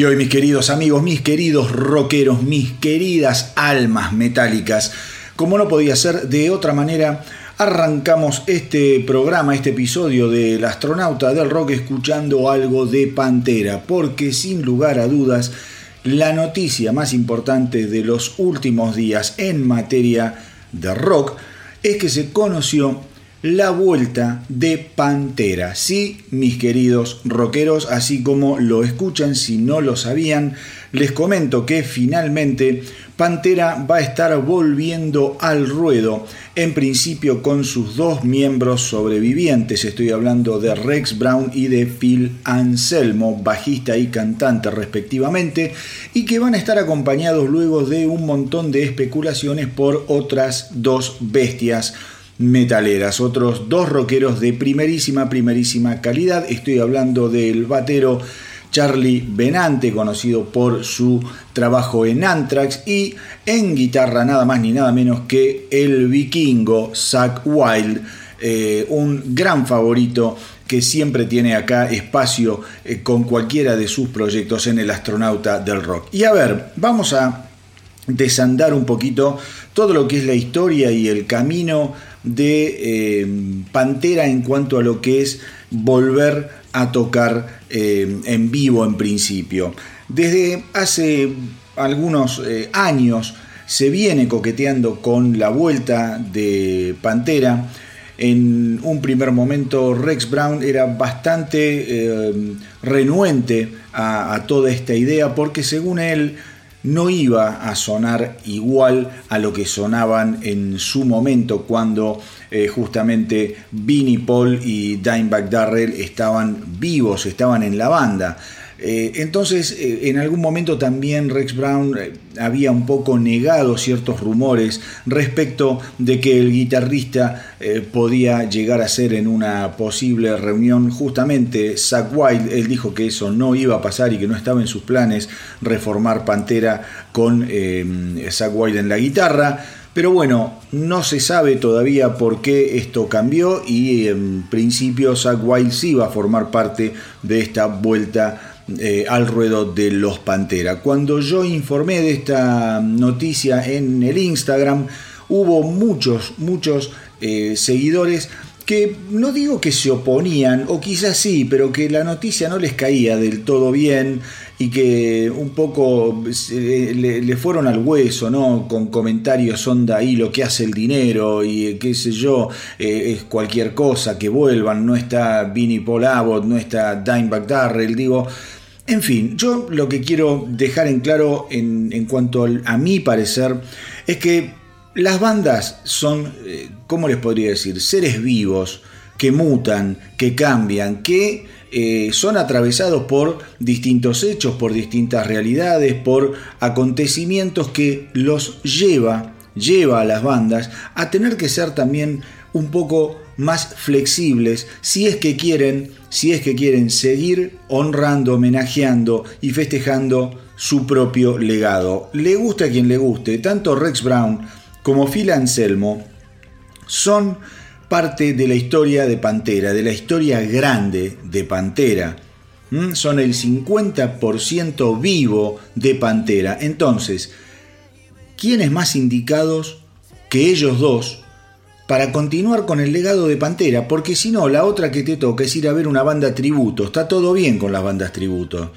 Y hoy mis queridos amigos, mis queridos rockeros, mis queridas almas metálicas, como no podía ser de otra manera, arrancamos este programa, este episodio del astronauta del rock escuchando algo de Pantera, porque sin lugar a dudas, la noticia más importante de los últimos días en materia de rock es que se conoció la vuelta de Pantera. Sí, mis queridos rockeros, así como lo escuchan, si no lo sabían, les comento que finalmente Pantera va a estar volviendo al ruedo, en principio con sus dos miembros sobrevivientes, estoy hablando de Rex Brown y de Phil Anselmo, bajista y cantante respectivamente, y que van a estar acompañados luego de un montón de especulaciones por otras dos bestias metaleras, otros dos rockeros de primerísima, primerísima calidad. Estoy hablando del batero Charlie Benante, conocido por su trabajo en Anthrax, y en guitarra nada más ni nada menos que el vikingo Zack Wild, eh, un gran favorito que siempre tiene acá espacio eh, con cualquiera de sus proyectos en el astronauta del rock. Y a ver, vamos a desandar un poquito todo lo que es la historia y el camino de eh, Pantera en cuanto a lo que es volver a tocar eh, en vivo en principio. Desde hace algunos eh, años se viene coqueteando con la vuelta de Pantera. En un primer momento Rex Brown era bastante renuente a toda esta idea porque según él no iba a sonar igual a lo que sonaban en su momento cuando eh, justamente Vinnie Paul y Dimebag Darrell estaban vivos, estaban en la banda. Eh, entonces, eh, en algún momento también Rex Brown eh, había un poco negado ciertos rumores respecto de que el guitarrista podía llegar a ser en una posible reunión. Justamente Zack Wild, él dijo que eso no iba a pasar y que no estaba en sus planes reformar Pantera con Zack Wild en la guitarra. Pero bueno, no se sabe todavía por qué esto cambió y en principio Zack Wild sí va a formar parte de esta vuelta eh, al ruedo de los Pantera. Cuando yo informé de esta noticia en el Instagram, hubo muchos, muchos eh, seguidores que no digo que se oponían, o quizás sí, pero que la noticia no les caía del todo bien y que un poco le, fueron al hueso, ¿no? Con comentarios onda ahí lo que hace el dinero y eh, qué sé yo, es cualquier cosa, que vuelvan, no está Vinnie Paul Abbott, no está Dimebag Darrell, digo, en fin, yo lo que quiero dejar en claro en, cuanto a mi parecer es que las bandas son, eh, ¿cómo les podría decir? Seres vivos que mutan, que cambian, que eh, son atravesados por distintos hechos, por distintas realidades, por acontecimientos que los lleva, lleva a las bandas a tener que ser también un poco más flexibles si es que quieren si es que quieren seguir honrando, homenajeando y festejando su propio legado. Le gusta a quien le guste, tanto Rex Brown como Phil Anselmo son parte de la historia de Pantera, de la historia grande de Pantera. Son el 50% vivo de Pantera. Entonces, ¿quiénes más indicados que ellos dos para continuar con el legado de Pantera, porque si no, la otra que te toca es ir a ver una banda tributo. Está todo bien con las bandas tributo,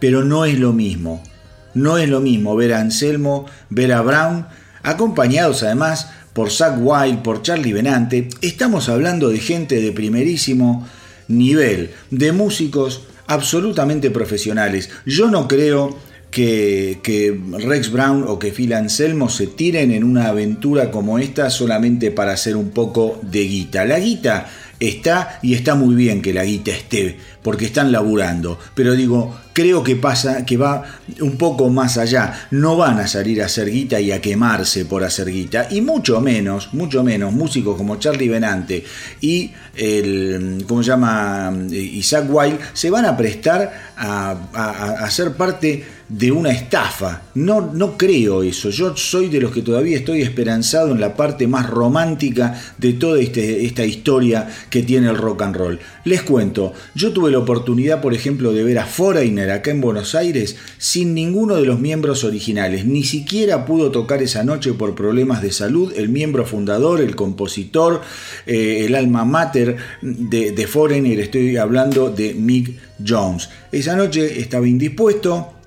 pero no es lo mismo. No es lo mismo ver a Anselmo, ver a Brown, acompañados además por Zack Wild, por Charlie Benante. Estamos hablando de gente de primerísimo nivel, de músicos absolutamente profesionales. Yo no creo que, Rex Brown o que Phil Anselmo se tiren en una aventura como esta solamente para hacer un poco de guita. La guita está y está muy bien que la guita esté, porque están laburando. Pero digo, creo que pasa, que va un poco más allá. No van a salir a hacer guita y a quemarse por hacer guita. Y mucho menos, mucho menos, músicos como Charlie Benante y el, ¿cómo se llama? Isaac Wilde, se van a prestar a, a ser parte de una estafa. No, no creo eso. Yo soy de los que todavía estoy esperanzado en la parte más romántica de toda este, esta historia que tiene el rock and roll. Les cuento, yo tuve la oportunidad, por ejemplo, de ver a Foreigner acá en Buenos Aires sin ninguno de los miembros originales. Ni siquiera pudo tocar esa noche por problemas de salud el miembro fundador, el compositor, eh, el alma mater de, de Foreigner. Estoy hablando de Mick Jones. Esa noche estaba indispuesto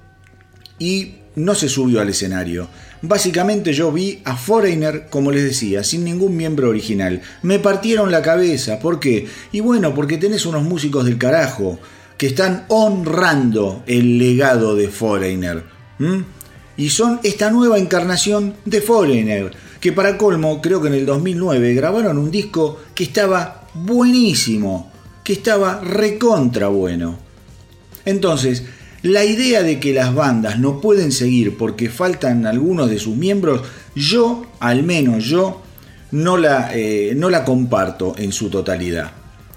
y no se subió al escenario. Básicamente yo vi a Foreigner, como les decía, sin ningún miembro original. Me partieron la cabeza. ¿Por qué? Y bueno, porque tenés unos músicos del carajo que están honrando el legado de Foreigner. Y son esta nueva encarnación de Foreigner, que para colmo, creo que en el 2009 grabaron un disco que estaba buenísimo, que estaba recontra bueno. Entonces, la idea de que las bandas no pueden seguir porque faltan algunos de sus miembros, yo, al menos yo, no la, eh, no la comparto en su totalidad.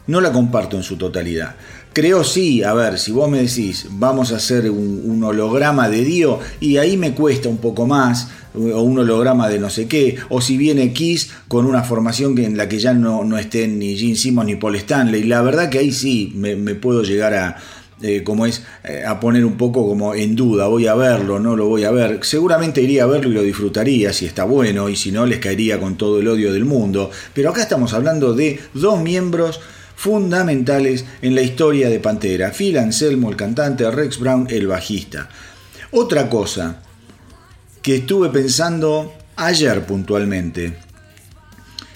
No la comparto en su totalidad. Creo sí, a ver, si vos me decís, vamos a hacer un, holograma de Dio, y ahí me cuesta un poco más, o un holograma de no sé qué, o si viene Kiss con una formación en la que ya no, no estén ni Gene Simmons ni Paul Stanley, la verdad que ahí sí me puedo llegar a, eh, como es eh, a poner un poco como en duda, voy a verlo, no lo voy a ver. Seguramente iría a verlo y lo disfrutaría si está bueno y si no les caería con todo el odio del mundo. Pero acá estamos hablando de dos miembros fundamentales en la historia de Pantera. Phil Anselmo, el cantante, Rex Brown, el bajista. Otra cosa que estuve pensando ayer puntualmente.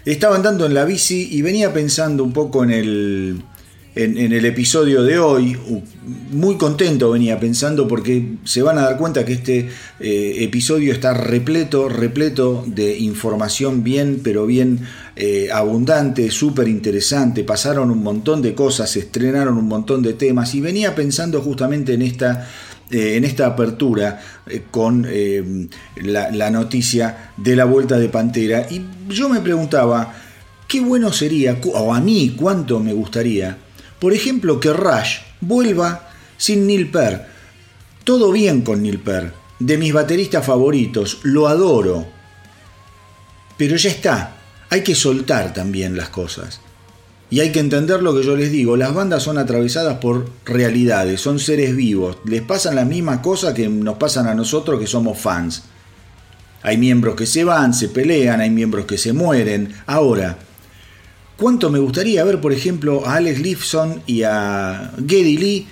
Estaba andando en la bici y venía pensando un poco en el en, el episodio de hoy. Muy contento venía pensando porque se van a dar cuenta que este eh, episodio está repleto, repleto de información bien, pero bien eh, abundante, súper interesante. Pasaron un montón de cosas, se estrenaron un montón de temas y venía pensando justamente en esta eh, en esta apertura con la, la, noticia de la vuelta de Pantera. Y yo me preguntaba, qué bueno sería, o a mí cuánto me gustaría, por ejemplo, que Rush vuelva sin Neil Peart. Todo bien con Neil Peart, de mis bateristas favoritos, lo adoro. Pero ya está, hay que soltar también las cosas. Y hay que entender lo que yo les digo, las bandas son atravesadas por realidades, son seres vivos, les pasan las mismas cosas que nos pasan a nosotros que somos fans. Hay miembros que se van, se pelean, hay miembros que se mueren. Ahora, ¿Cuánto me gustaría ver, por ejemplo, a Alex Lifson y a Geddy Lee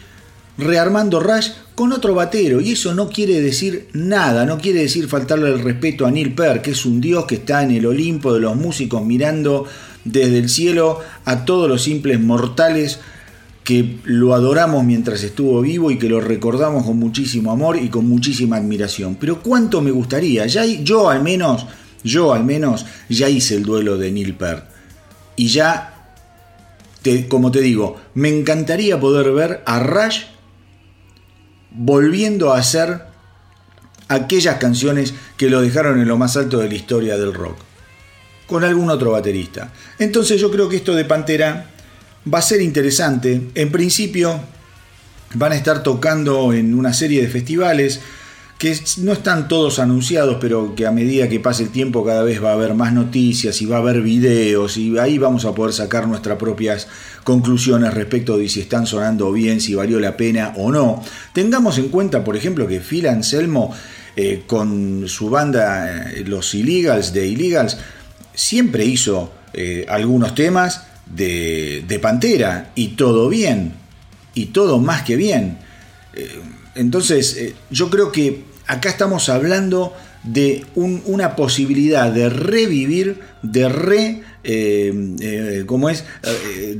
rearmando Rush con otro batero? Y eso no quiere decir nada, no quiere decir faltarle el respeto a Neil Peart, que es un dios que está en el Olimpo de los músicos mirando desde el cielo a todos los simples mortales que lo adoramos mientras estuvo vivo y que lo recordamos con muchísimo amor y con muchísima admiración. Pero cuánto me gustaría, ya yo al menos, yo al menos ya hice el duelo de Neil Peart y ya, como te digo, me encantaría poder ver a Rush volviendo a hacer aquellas canciones que lo dejaron en lo más alto de la historia del rock, con algún otro baterista. Entonces yo creo que esto de Pantera va a ser interesante. En principio van a estar tocando en una serie de festivales que no están todos anunciados, pero que a medida que pase el tiempo cada vez va a haber más noticias y va a haber videos y ahí vamos a poder sacar nuestras propias conclusiones respecto de si están sonando bien, si valió la pena o no. Tengamos en cuenta, por ejemplo, que Phil Anselmo eh, con su banda eh, Los Illegals de Illegals siempre hizo eh, algunos temas de, de Pantera y todo bien, y todo más que bien entonces, eh, yo creo que acá estamos hablando de una posibilidad de revivir, de re, eh, eh, es?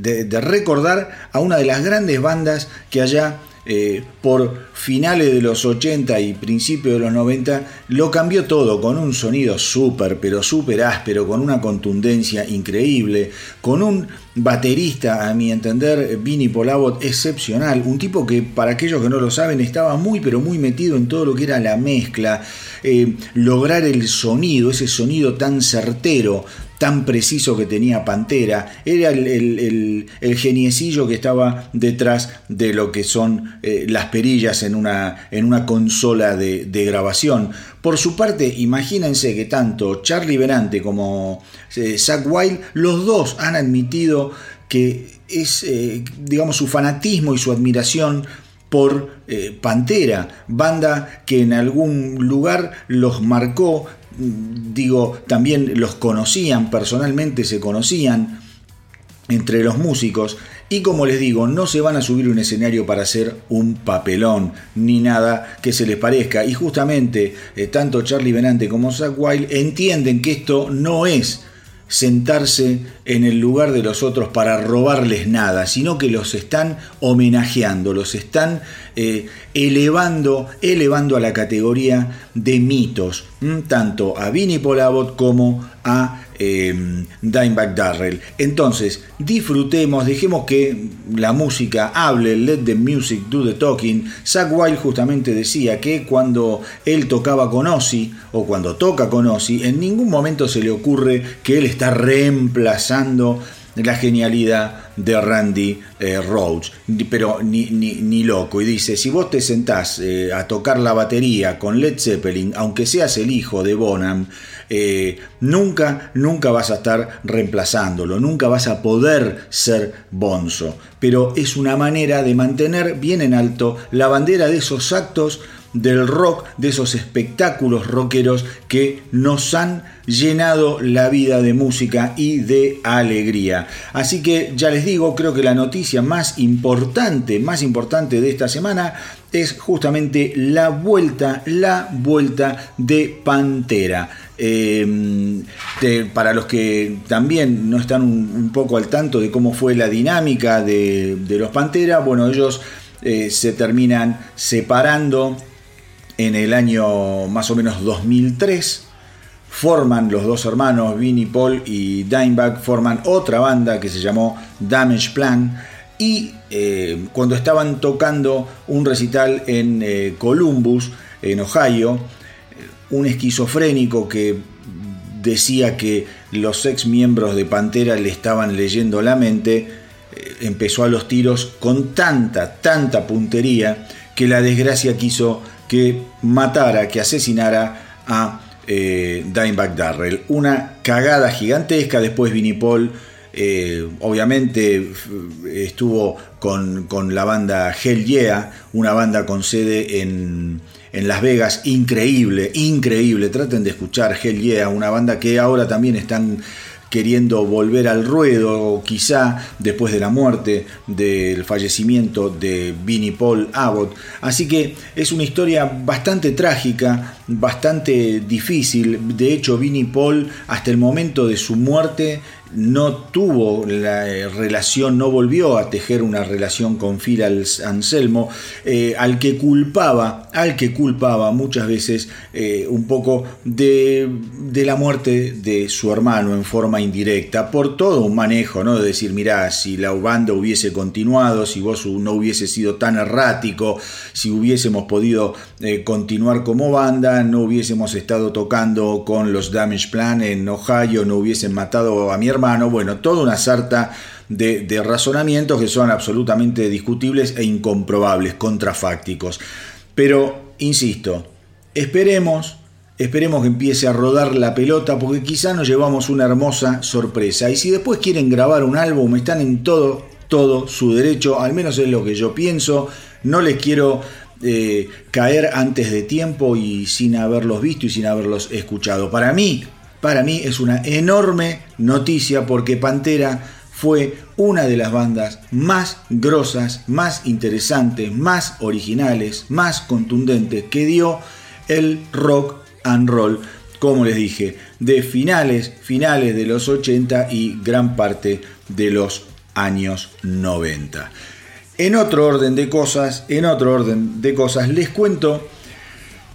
de, recordar a una de las grandes bandas que allá eh, por finales de los 80 y principios de los 90, lo cambió todo con un sonido súper, pero súper áspero, con una contundencia increíble, con un baterista, a mi entender, Vinny Polavot, excepcional, un tipo que para aquellos que no lo saben estaba muy, pero muy metido en todo lo que era la mezcla, eh, lograr el sonido, ese sonido tan certero, tan preciso que tenía Pantera, era el, geniecillo que estaba detrás de lo que son eh, las perillas en una, en una consola de, grabación. Por su parte, imagínense que tanto Charlie Benante como eh, Zach Wild, los dos han admitido que es, eh, digamos, su fanatismo y su admiración por Pantera, banda que en algún lugar los marcó, digo, también los conocían personalmente, se conocían. entre los músicos y como les digo, no se van a subir un escenario para hacer un papelón ni nada que se les parezca. Y justamente eh, tanto Charlie Benante como Zach Wild entienden que esto no es sentarse en el lugar de los otros para robarles nada, sino que los están homenajeando, los están eh, elevando, elevando a la categoría de mitos, tanto a Vinnie Polabot como a eh, Dimebag Darrell. Entonces, disfrutemos, dejemos que la música hable, let the music do the talking. Zach Wild justamente decía que cuando él tocaba con Ozzy, o cuando toca con Ozzy, en ningún momento se le ocurre que él está reemplazando la genialidad de Randy eh, Rhodes, pero ni, loco. Y dice, si vos te sentás eh, a tocar la batería con Led Zeppelin, aunque seas el hijo de Bonham, eh, nunca, nunca vas a estar reemplazándolo, nunca vas a poder ser Bonzo. Pero es una manera de mantener bien en alto la bandera de esos actos del rock, de esos espectáculos rockeros que nos han llenado la vida de música y de alegría. Así que ya les digo, creo que la noticia más importante, más importante de esta semana es justamente la vuelta, la vuelta de Pantera. Em, para los que también no están un, poco al tanto de cómo fue la dinámica de, los Pantera, bueno, ellos eh, se terminan separando en el año más o menos 2003. Forman los dos hermanos, Vinnie Paul y Dimebag, forman otra banda que se llamó Damage Plan. Y eh, cuando estaban tocando un recital en eh, Columbus, en Ohio, un esquizofrénico que decía que los ex miembros de Pantera le estaban leyendo la mente, eh, empezó a los tiros con tanta, tanta puntería que la desgracia quiso que matara, que asesinara a eh, Dimebag Darrell. Una cagada gigantesca. Después Vinnie Paul, eh, obviamente, estuvo con, la banda Hell Yeah, una banda con sede en, en, Las Vegas, increíble, increíble. Traten de escuchar Hell Yeah, una banda que ahora también están queriendo volver al ruedo, quizá después de la muerte, del fallecimiento de Vinnie Paul Abbott. Así que es una historia bastante trágica, bastante difícil. De hecho, Vinnie Paul, hasta el momento de su muerte, no tuvo la eh, relación, no volvió a tejer una relación con Phil Anselmo, eh, al que culpaba, al que culpaba muchas veces eh, un poco de, de, la muerte de su hermano en forma indirecta, por todo un manejo, ¿no? De decir, mirá, si la banda hubiese continuado, si vos no hubiese sido tan errático, si hubiésemos podido continuar como banda, no hubiésemos estado tocando con los Damage Plan en Ohio, no hubiesen matado a mi hermano, bueno, toda una sarta de, razonamientos que son absolutamente discutibles e incomprobables, contrafácticos. Pero, insisto, esperemos, esperemos que empiece a rodar la pelota porque quizá nos llevamos una hermosa sorpresa. Y si después quieren grabar un álbum, están en todo, todo su derecho, al menos es lo que yo pienso. No les quiero eh, caer antes de tiempo y sin haberlos visto y sin haberlos escuchado. Para mí, para mí es una enorme noticia porque Pantera fue una de las bandas más grosas, más interesantes, más originales, más contundentes que dio el rock and roll, como les dije, de finales, finales de los 80 y gran parte de los años 90. En otro orden de cosas, en otro orden de cosas, les cuento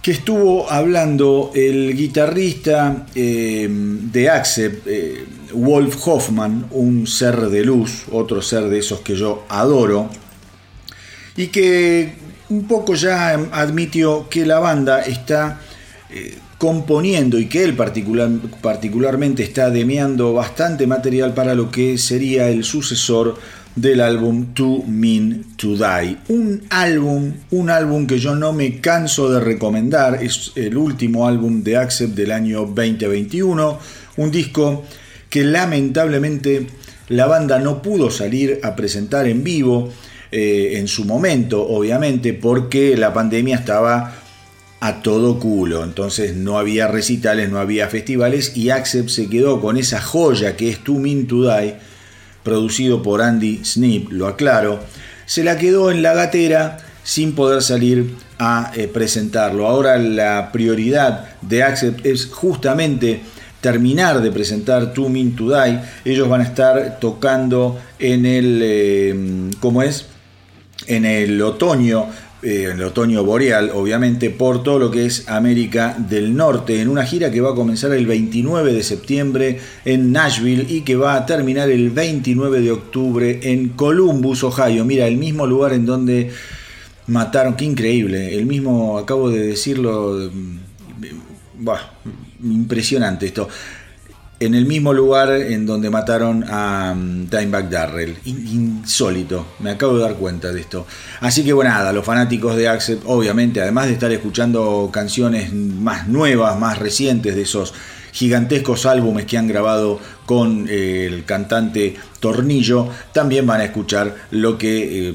que estuvo hablando el guitarrista eh, de Accept, eh, Wolf Hoffman, un ser de luz, otro ser de esos que yo adoro, y que un poco ya admitió que la banda está eh, componiendo y que él particular, particularmente está demeando bastante material para lo que sería el sucesor del álbum To Mean to Die. Un álbum, un álbum que yo no me canso de recomendar, es el último álbum de Accept del año 2021, un disco que lamentablemente la banda no pudo salir a presentar en vivo eh, en su momento, obviamente, porque la pandemia estaba a todo culo, entonces no había recitales, no había festivales y Accept se quedó con esa joya que es To Mean to Die producido por Andy Snip, lo aclaro, se la quedó en la gatera sin poder salir a eh, presentarlo. Ahora la prioridad de Accept es justamente terminar de presentar To Mean To Die. Ellos van a estar tocando en el, eh, ¿cómo es? En el otoño eh, en el otoño boreal, obviamente, por todo lo que es América del Norte, en una gira que va a comenzar el 29 de septiembre en Nashville y que va a terminar el 29 de octubre en Columbus, Ohio. Mira, el mismo lugar en donde mataron, qué increíble, el mismo, acabo de decirlo, mm, impresionante esto en el mismo lugar en donde mataron a Dimebag Darrell. Insólito, me acabo de dar cuenta de esto. Así que bueno, nada, los fanáticos de Accept, obviamente, además de estar escuchando canciones más nuevas, más recientes de esos gigantescos álbumes que han grabado con eh, el cantante Tornillo, también van a escuchar lo que eh,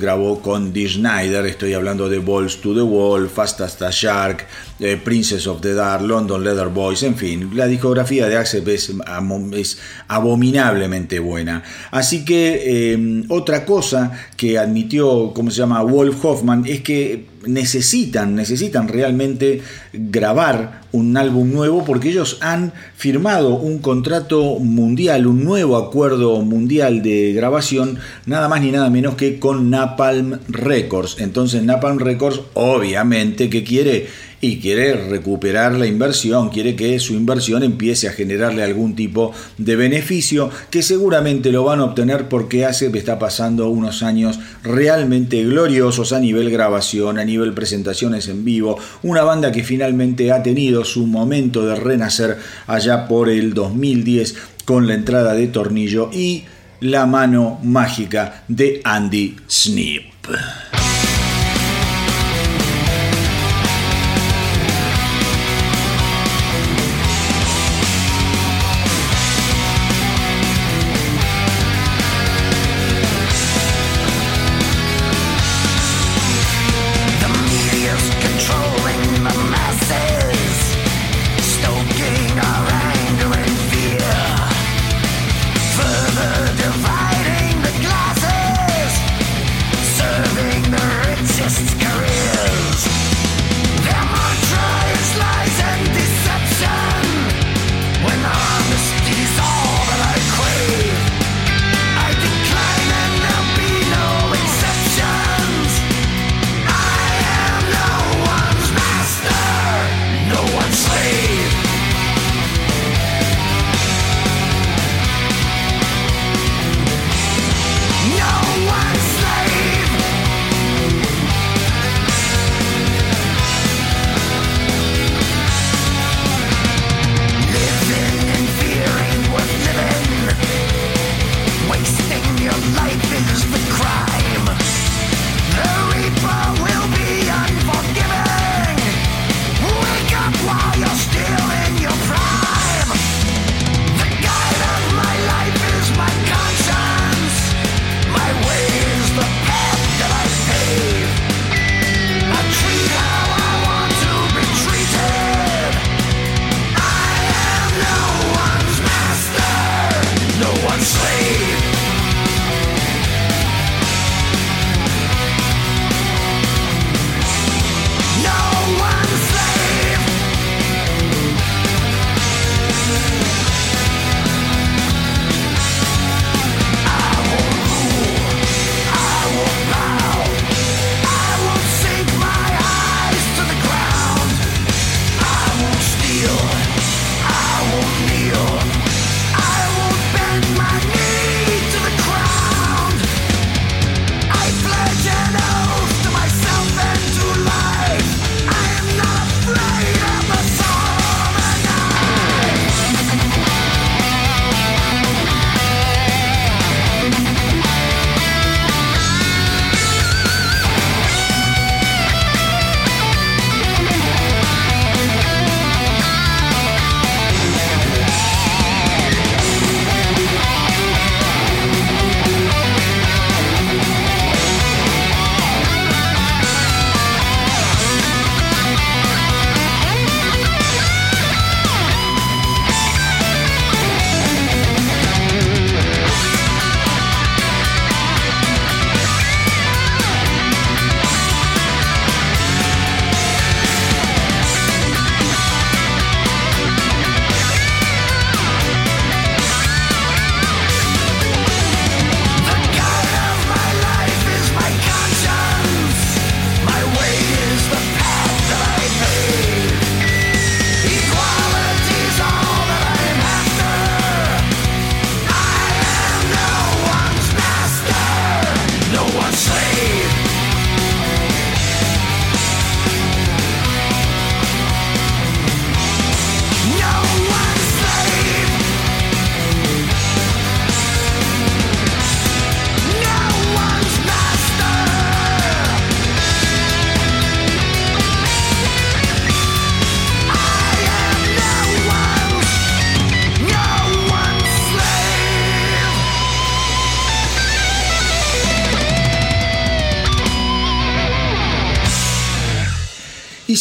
grabó con Dee Schneider, estoy hablando de Balls to the Wall, Fast as a Shark, eh, Princess of the Dark, London Leather Boys, en fin, la discografía de Accept es, abominablemente buena. Así que otra cosa que admitió, ¿cómo se llama? Wolf Hoffman, es que necesitan, necesitan realmente grabar un álbum nuevo porque ellos han firmado un contrato mundial, un nuevo acuerdo mundial de grabación, nada más ni nada menos que con Napalm Records. Entonces Napalm Records obviamente que quiere y quiere recuperar la inversión, quiere que su inversión empiece a generarle algún tipo de beneficio que seguramente lo van a obtener porque ACEP está pasando unos años realmente gloriosos a nivel grabación, a nivel presentaciones en vivo, una banda que finalmente ha tenido su momento de renacer allá por el 2010 con la entrada de Tornillo y la mano mágica de Andy Snip.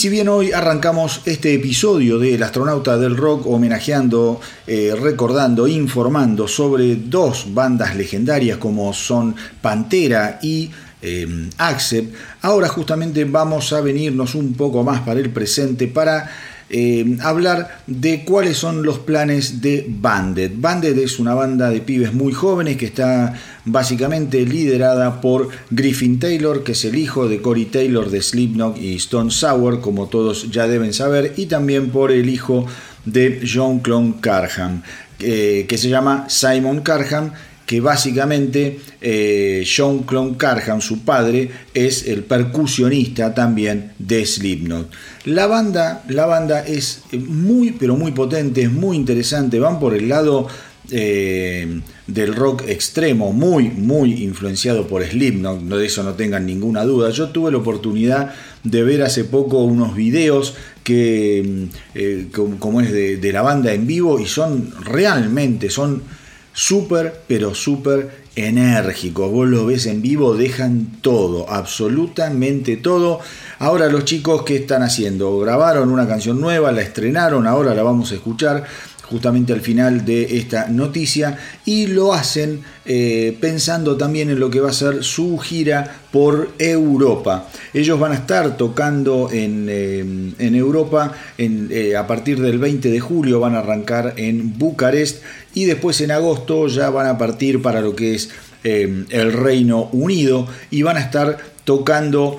Si bien hoy arrancamos este episodio del astronauta del rock homenajeando, eh, recordando, informando sobre dos bandas legendarias como son Pantera y eh, Accept, ahora justamente vamos a venirnos un poco más para el presente para eh, hablar de cuáles son los planes de Banded. Banded es una banda de pibes muy jóvenes que está básicamente liderada por Griffin Taylor, que es el hijo de Corey Taylor de Slipknot y Stone Sour, como todos ya deben saber, y también por el hijo de John Clone Carham, eh, que se llama Simon Carham que básicamente eh, John Clone Carham, su padre, es el percusionista también de Slipknot. La banda, la banda es muy, pero muy potente, es muy interesante, van por el lado eh, del rock extremo, muy, muy influenciado por Slipknot, de eso no tengan ninguna duda. Yo tuve la oportunidad de ver hace poco unos videos que, eh, como, es de, la banda en vivo, y son realmente, son súper, pero súper enérgicos. Vos lo ves en vivo, dejan todo, absolutamente todo. Ahora los chicos, ¿qué están haciendo? Grabaron una canción nueva, la estrenaron, ahora la vamos a escuchar justamente al final de esta noticia y lo hacen eh, pensando también en lo que va a ser su gira por Europa. Ellos van a estar tocando en, eh, Europa eh, a partir del 20 de julio, van a arrancar en Bucarest y después en agosto ya van a partir para lo que es el Reino Unido y van a estar tocando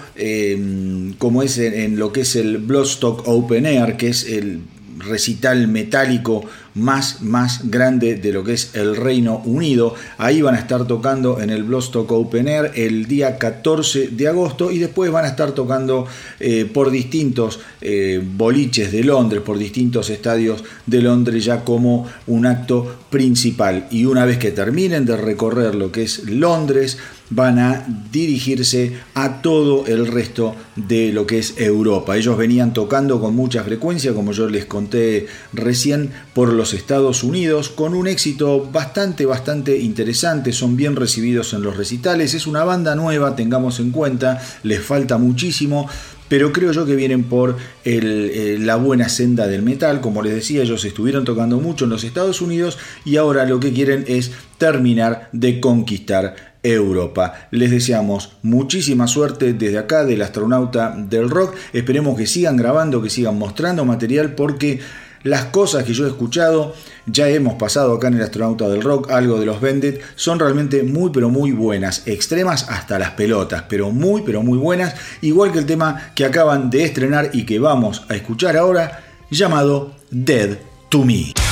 como es en, en, lo que es el Bloodstock Open Air, que es el recital metálico más, más grande de lo que es el Reino Unido. Ahí van a estar tocando en el Bloodstock Open Air el día 14 de agosto y después van a estar tocando eh, por distintos eh, boliches de Londres, por distintos estadios de Londres ya como un acto principal. Y una vez que terminen de recorrer lo que es Londres, van a dirigirse a todo el resto de lo que es Europa. Ellos venían tocando con mucha frecuencia, como yo les conté recién, por los Estados Unidos, con un éxito bastante, bastante interesante. Son bien recibidos en los recitales. Es una banda nueva, tengamos en cuenta, les falta muchísimo pero creo yo que vienen por eh, la buena senda del metal. Como les decía, ellos estuvieron tocando mucho en los Estados Unidos y ahora lo que quieren es terminar de conquistar Europa. Les deseamos muchísima suerte desde acá del astronauta del rock. Esperemos que sigan grabando, que sigan mostrando material porque las cosas que yo he escuchado, ya hemos pasado acá en el astronauta del rock, algo de los Vended, son realmente muy pero muy buenas, extremas hasta las pelotas, pero muy pero muy buenas, igual que el tema que acaban de estrenar y que vamos a escuchar ahora, llamado Dead to Me.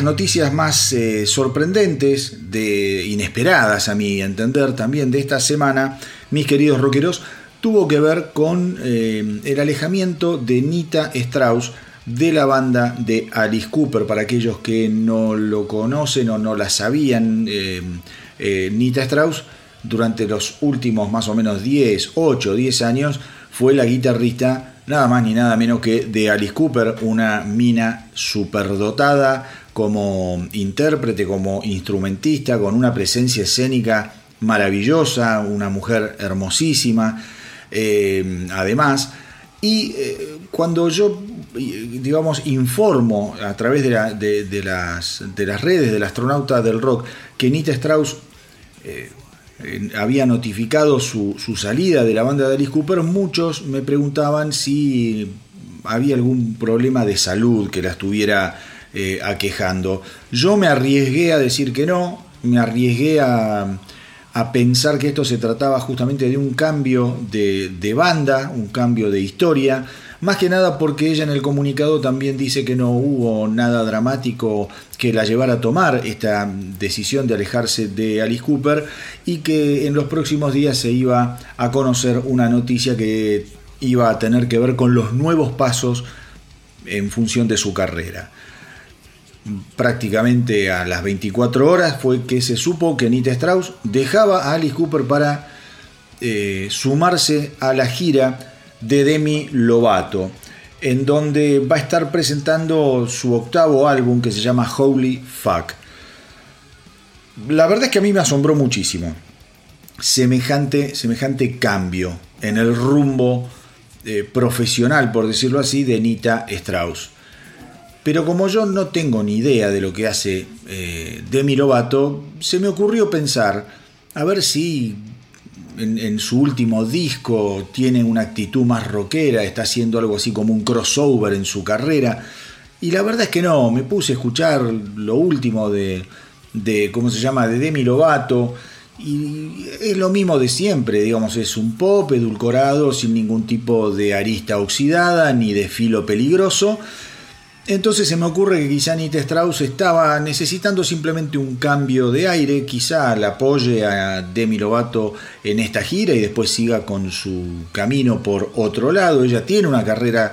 Las noticias más eh, sorprendentes, de, inesperadas a mi entender también de esta semana, mis queridos rockeros, tuvo que ver con eh, el alejamiento de Nita Strauss de la banda de Alice Cooper. Para aquellos que no lo conocen o no la sabían, eh, Nita Strauss durante los últimos más o menos 10, 8, 10 años fue la guitarrista nada más ni nada menos que de Alice Cooper, una mina superdotada como intérprete, como instrumentista, con una presencia escénica maravillosa, una mujer hermosísima, eh, además. Y eh, cuando yo, digamos, informo a través de, las, de las redes del astronauta del rock que Nita Strauss eh, había notificado su, salida de la banda de Alice Cooper, muchos me preguntaban si había algún problema de salud que la estuviera eh, aquejando. Yo me arriesgué a decir que no, me arriesgué a, pensar que esto se trataba justamente de un cambio de, de banda, un cambio de historia, más que nada porque ella en el comunicado también dice que no hubo nada dramático que la llevara a tomar esta decisión de alejarse de Alice Cooper y que en los próximos días se iba a conocer una noticia que iba a tener que ver con los nuevos pasos en función de su carrera. Prácticamente a las 24 horas fue que se supo que Nita Strauss dejaba a Alice Cooper para eh, sumarse a la gira de Demi Lovato, en donde va a estar presentando su octavo álbum que se llama Holy Fuck. La verdad es que a mí me asombró muchísimo semejante, semejante cambio en el rumbo eh, profesional, por decirlo así, de Nita Strauss. Pero como yo no tengo ni idea de lo que hace eh, Demi Lovato, se me ocurrió pensar a ver si en, su último disco tiene una actitud más rockera, está haciendo algo así como un crossover en su carrera. Y la verdad es que no, me puse a escuchar lo último de, de ¿cómo se llama?, de Demi Lovato. Y es lo mismo de siempre, digamos, es un pop edulcorado sin ningún tipo de arista oxidada ni de filo peligroso. Entonces se me ocurre que quizá Nita Strauss estaba necesitando simplemente un cambio de aire, quizá la apoye a Demi Lovato en esta gira y después siga con su camino por otro lado. Ella tiene una carrera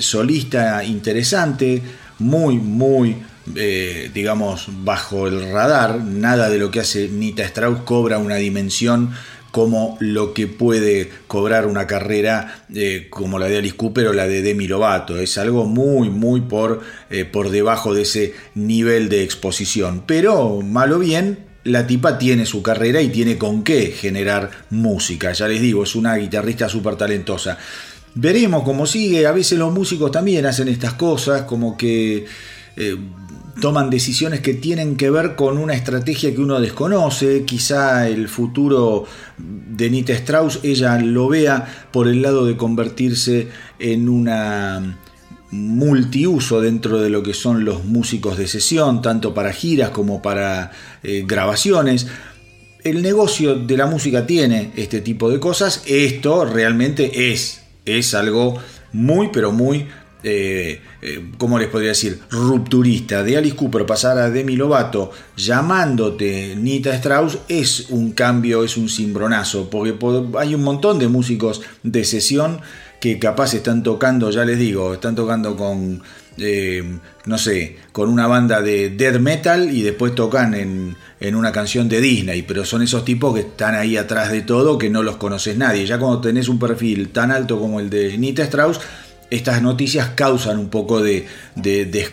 solista interesante, muy, muy, eh, digamos, bajo el radar. Nada de lo que hace Nita Strauss cobra una dimensión como lo que puede cobrar una carrera eh, como la de Alice Cooper o la de Demi Lovato. Es algo muy, muy por, eh, por debajo de ese nivel de exposición. Pero, malo bien, la tipa tiene su carrera y tiene con qué generar música. Ya les digo, es una guitarrista súper talentosa. Veremos cómo sigue. A veces los músicos también hacen estas cosas, como que... Eh, toman decisiones que tienen que ver con una estrategia que uno desconoce, quizá el futuro de Nita Strauss ella lo vea por el lado de convertirse en una multiuso dentro de lo que son los músicos de sesión, tanto para giras como para eh, grabaciones. El negocio de la música tiene este tipo de cosas, esto realmente es, es algo muy pero muy eh, eh, ¿cómo les podría decir? Rupturista de Alice Cooper pasar a Demi Lovato llamándote Nita Strauss es un cambio, es un cimbronazo, porque hay un montón de músicos de sesión que capaz están tocando, ya les digo, están tocando con, eh, no sé, con una banda de death metal y después tocan en, en, una canción de Disney, pero son esos tipos que están ahí atrás de todo que no los conoces nadie. Ya cuando tenés un perfil tan alto como el de Nita Strauss, estas noticias causan un poco de, de, de,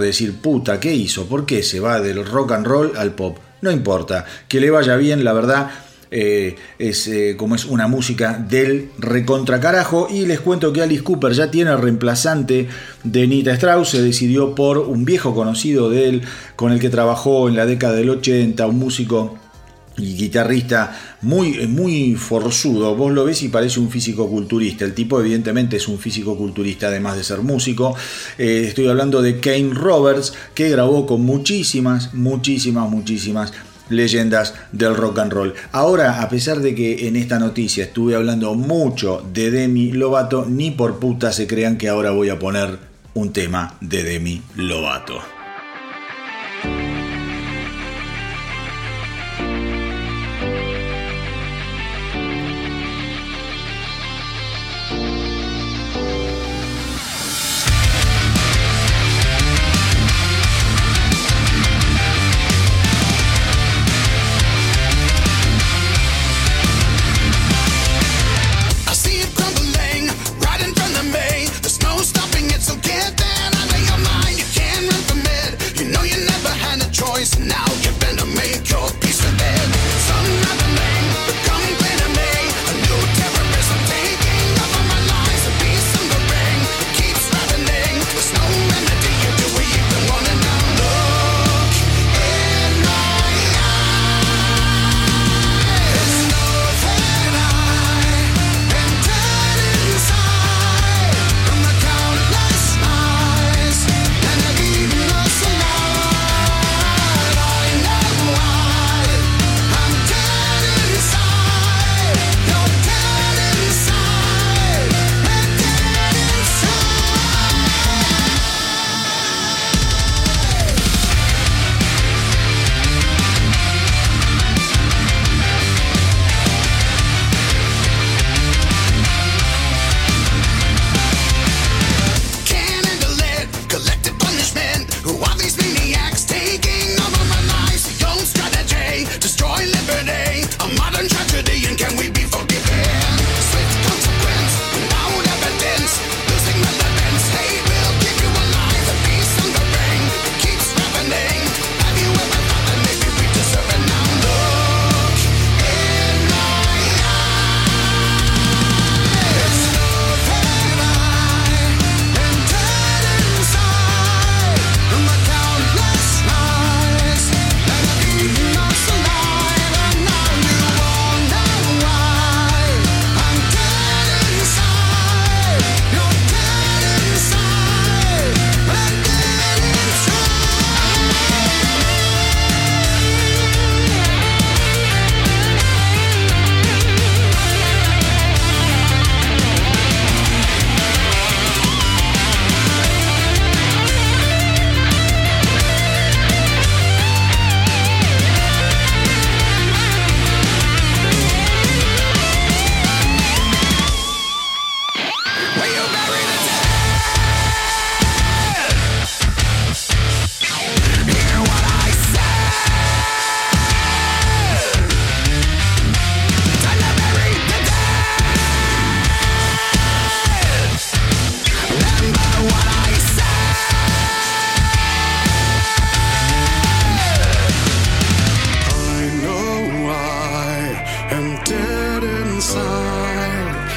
decir, puta, ¿qué hizo? ¿Por qué se va del rock and roll al pop? No importa, que le vaya bien, la verdad, eh, es eh, como es una música del recontra carajo. Y les cuento que Alice Cooper ya tiene reemplazante de Nita Strauss, se decidió por un viejo conocido de él, con el que trabajó en la década del 80, un músico y guitarrista muy, muy forzudo. Vos lo ves y parece un físico culturista. El tipo, evidentemente, es un físico culturista, además de ser músico. Eh, estoy hablando de Kane Roberts, que grabó con muchísimas, muchísimas, muchísimas leyendas del rock and roll. Ahora, a pesar de que en esta noticia estuve hablando mucho de Demi Lovato, ni por puta se crean que ahora voy a poner un tema de Demi Lovato.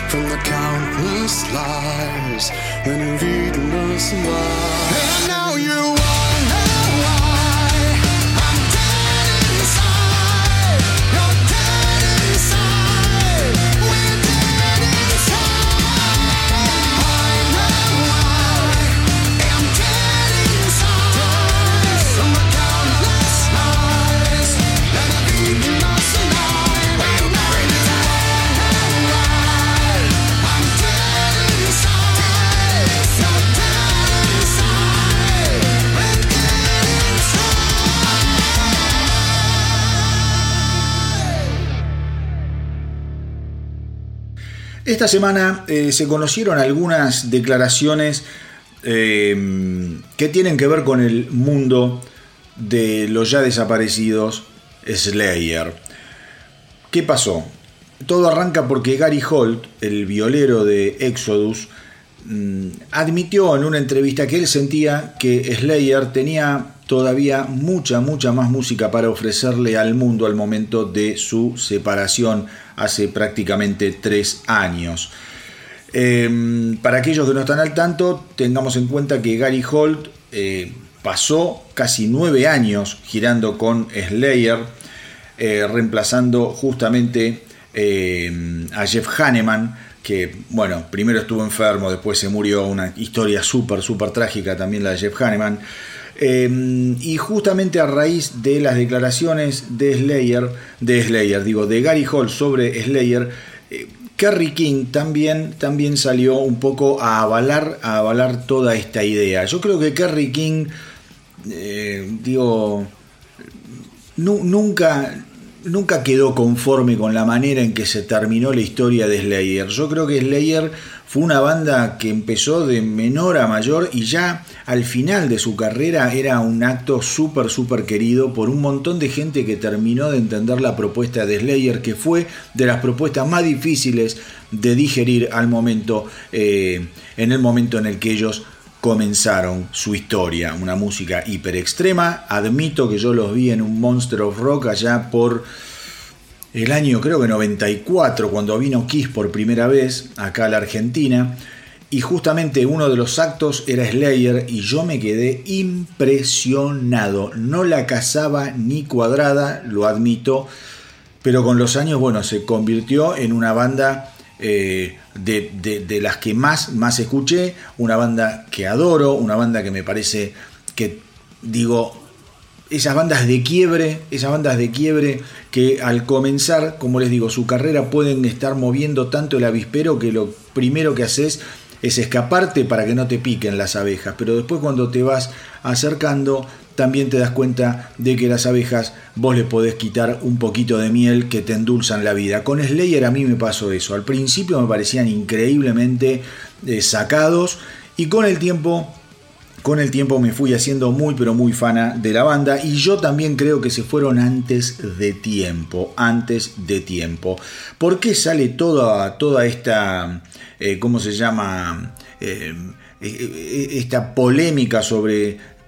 From the countless lies that have eaten us alive. Esta semana eh, se conocieron algunas declaraciones eh, que tienen que ver con el mundo de los ya desaparecidos Slayer. ¿Qué pasó? Todo arranca porque Gary Holt, el violero de Exodus, mm, admitió en una entrevista que él sentía que Slayer tenía todavía mucha, mucha más música para ofrecerle al mundo al momento de su separación hace prácticamente tres años. Em, para aquellos que no están al tanto, tengamos en cuenta que Gary Holt eh, pasó casi nueve años girando con Slayer, eh, reemplazando justamente em, a Jeff Hanneman, que bueno, primero estuvo enfermo, después se murió, una historia súper, súper trágica también la de Jeff Hanneman. Em, y justamente a raíz de las declaraciones de Slayer, de Slayer, digo, de Gary Hall sobre Slayer, eh, Kerry King también, también salió un poco a avalar, a avalar toda esta idea. Yo creo que Kerry King, eh, digo, nunca, nunca quedó conforme con la manera en que se terminó la historia de Slayer. Yo creo que Slayer fue una banda que empezó de menor a mayor y ya al final de su carrera era un acto súper, súper querido por un montón de gente que terminó de entender la propuesta de Slayer, que fue de las propuestas más difíciles de digerir al momento, eh, en el momento en el que ellos comenzaron su historia. Una música hiper extrema. Admito que yo los vi en un Monster of Rock allá por el año creo que 94, cuando vino Kiss por primera vez acá a la Argentina. Y justamente uno de los actos era Slayer y yo me quedé impresionado. No la cazaba ni cuadrada, lo admito, pero con los años, bueno, se convirtió en una banda eh, de, de, las que más, más escuché, una banda que adoro, una banda que me parece que, digo, esas bandas de quiebre, esas bandas de quiebre que al comenzar, como les digo, su carrera pueden estar moviendo tanto el avispero que lo primero que haces es escaparte para que no te piquen las abejas, pero después cuando te vas acercando también te das cuenta de que las abejas vos le podés quitar un poquito de miel que te endulzan la vida. Con Slayer a mí me pasó eso, al principio me parecían increíblemente eh, sacados y con el tiempo con el tiempo me fui haciendo muy pero muy fana de la banda y yo también creo que se fueron antes de tiempo, antes de tiempo. ¿Por qué sale toda, toda esta, eh, ¿cómo se llama? Eh, esta polémica sobre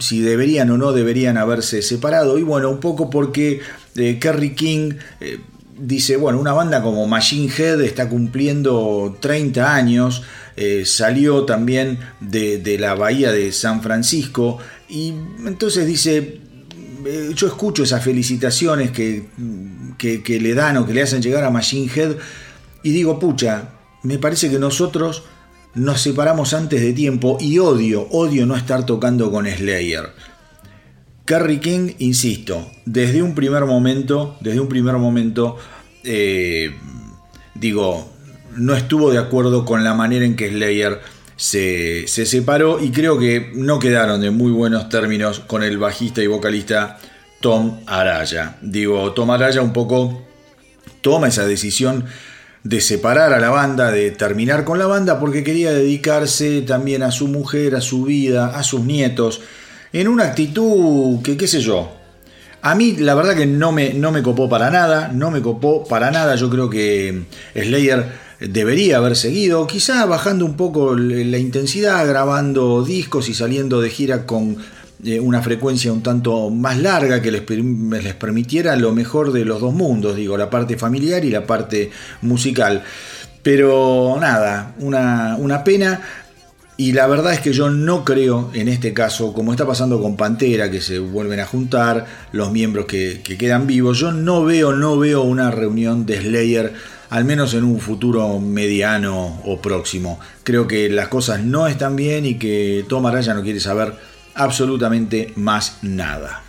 si deberían o no deberían haberse separado. Y bueno, un poco porque Kerry King dice, bueno, una banda como Machine Head está cumpliendo 30 años, eh, salió también de, la bahía de San Francisco y entonces dice, eh, yo escucho esas felicitaciones que, que, le dan o que le hacen llegar a Machine Head y digo, pucha, me parece que nosotros nos separamos antes de tiempo y odio, odio no estar tocando con Slayer. Kerry King, insisto, desde un primer momento, desde un primer momento, eh, digo, no estuvo de acuerdo con la manera en que Slayer se, separó y creo que no quedaron de muy buenos términos con el bajista y vocalista Tom Araya. Digo, Tom Araya un poco toma esa decisión de separar a la banda, de terminar con la banda porque quería dedicarse también a su mujer, a su vida, a sus nietos, en una actitud que, qué sé yo, a mí la verdad que no me, no me copó para nada, no me copó para nada, yo creo que Slayer debería haber seguido, quizá bajando un poco la intensidad, grabando discos y saliendo de gira con una frecuencia un tanto más larga que les, les, permitiera lo mejor de los dos mundos, digo, la parte familiar y la parte musical. Pero nada, una, una pena. Y la verdad es que yo no creo en este caso, como está pasando con Pantera, que se vuelven a juntar los miembros que, que, quedan vivos, yo no veo, no veo una reunión de Slayer, al menos en un futuro mediano o próximo. Creo que las cosas no están bien y que Tom Araya no quiere saber absolutamente más nada.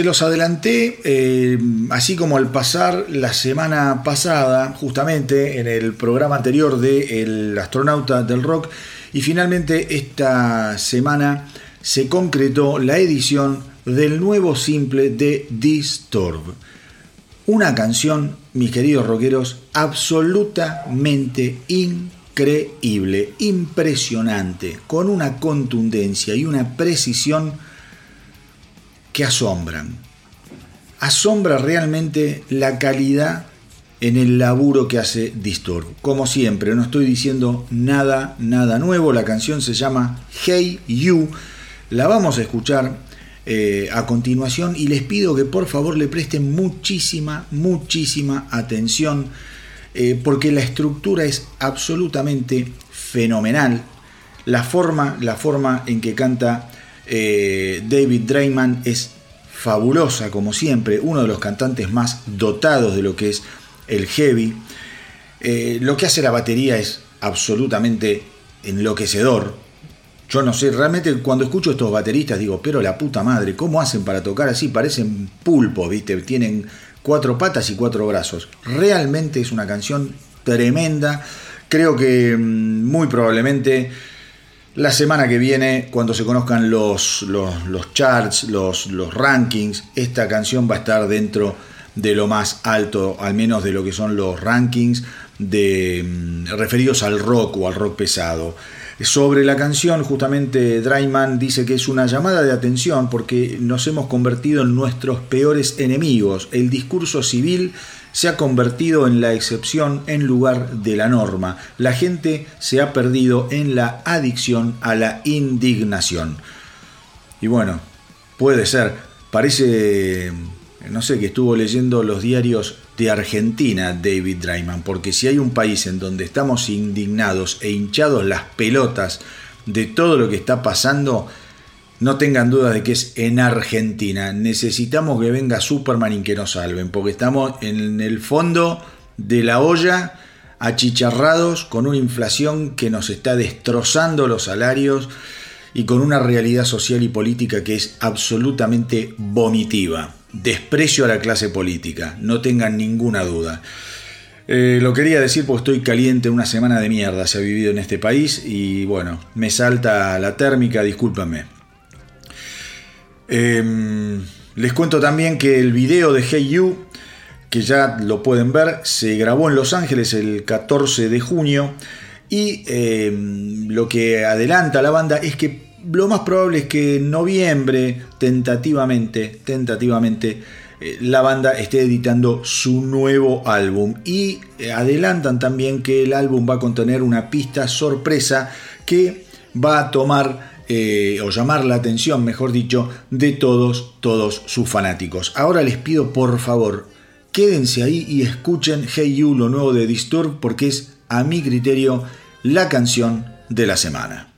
Se los adelanté, eh, así como al pasar la semana pasada, justamente en el programa anterior de El astronauta del rock, y finalmente esta semana se concretó la edición del nuevo simple de Disturb. Una canción, mis queridos rockeros, absolutamente increíble, impresionante, con una contundencia y una precisión que asombran. Asombra realmente la calidad en el laburo que hace Disturb. Como siempre, no estoy diciendo nada, nada nuevo. La canción se llama Hey You. La vamos a escuchar eh, a continuación y les pido que por favor le presten muchísima, muchísima atención eh, porque la estructura es absolutamente fenomenal. La forma, la forma en que canta eh, David Drayman es fabulosa, como siempre, uno de los cantantes más dotados de lo que es el heavy. Eh, lo que hace la batería es absolutamente enloquecedor. Yo no sé, realmente cuando escucho estos bateristas digo, pero la puta madre, ¿cómo hacen para tocar así? Parecen pulpos, ¿viste? Tienen cuatro patas y cuatro brazos. Realmente es una canción tremenda. Creo que mm, muy probablemente la semana que viene, cuando se conozcan los, los, charts, los, los rankings, esta canción va a estar dentro de lo más alto, al menos de lo que son los rankings de, mm, referidos al rock o al rock pesado. Sobre la canción, justamente Drayman dice que es una llamada de atención porque nos hemos convertido en nuestros peores enemigos. El discurso civil se ha convertido en la excepción en lugar de la norma. La gente se ha perdido en la adicción a la indignación. Y bueno, puede ser. Parece, no sé, que estuvo leyendo los diarios de Argentina, David Drayman, porque si hay un país en donde estamos indignados e hinchados las pelotas de todo lo que está pasando, no tengan duda de que es en Argentina. Necesitamos que venga Superman y que nos salven, porque estamos en el fondo de la olla, achicharrados, con una inflación que nos está destrozando los salarios y con una realidad social y política que es absolutamente vomitiva desprecio a la clase política, no tengan ninguna duda. Eh, lo quería decir porque estoy caliente, una semana de mierda se ha vivido en este país y bueno, me salta la térmica, discúlpenme. Em, les cuento también que el video de Hey You, que ya lo pueden ver, se grabó en Los Ángeles el 14 de junio y em, lo que adelanta la banda es que lo más probable es que en noviembre, tentativamente, tentativamente, eh, la banda esté editando su nuevo álbum. Y eh, adelantan también que el álbum va a contener una pista sorpresa que va a tomar eh, o llamar la atención, mejor dicho, de todos, todos sus fanáticos. Ahora les pido por favor, quédense ahí y escuchen Hey You, lo nuevo de Disturb, porque es, a mi criterio, la canción de la semana.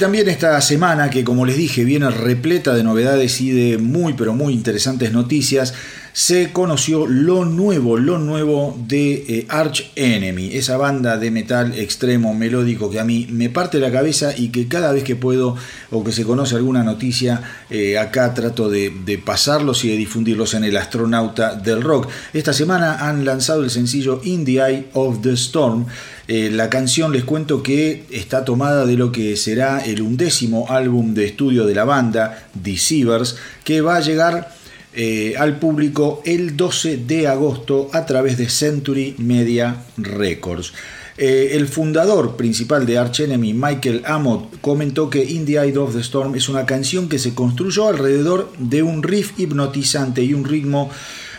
También esta semana que como les dije viene repleta de novedades y de muy pero muy interesantes noticias, se conoció lo nuevo, lo nuevo de eh, Arch Enemy, esa banda de metal extremo melódico que a mí me parte la cabeza y que cada vez que puedo o que se conoce alguna noticia, eh, acá trato de, pasarlos y de difundirlos en el astronauta del rock. Esta semana han lanzado el sencillo In the Eye of the Storm. Eh, la canción les cuento que está tomada de lo que será el undécimo álbum de estudio de la banda, Deceivers, que va a llegar eh, al público el 12 de agosto a través de Century Media Records. Eh, el fundador principal de Arch Enemy, Michael Amott, comentó que In the Eye of the Storm es una canción que se construyó alrededor de un riff hipnotizante y un ritmo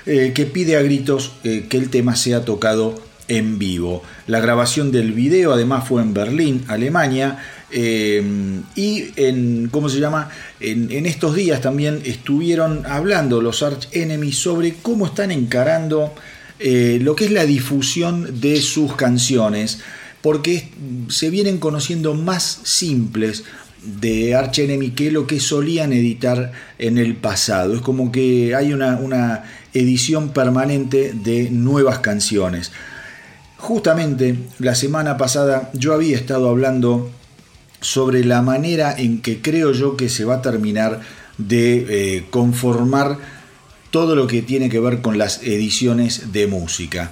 eh, que pide a gritos que el tema sea tocado en vivo. La grabación del video además fue en Berlín, Alemania, y en, ¿cómo se llama? En, estos días también estuvieron hablando los Arch Enemies sobre cómo están encarando eh, lo que es la difusión de sus canciones, porque se vienen conociendo más simples de Arch Enemy que lo que solían editar en el pasado. Es como que hay una edición permanente de nuevas canciones. Justamente la semana pasada yo había estado hablando sobre la manera en que creo yo que se va a terminar de eh, conformar todo lo que tiene que ver con las ediciones de música.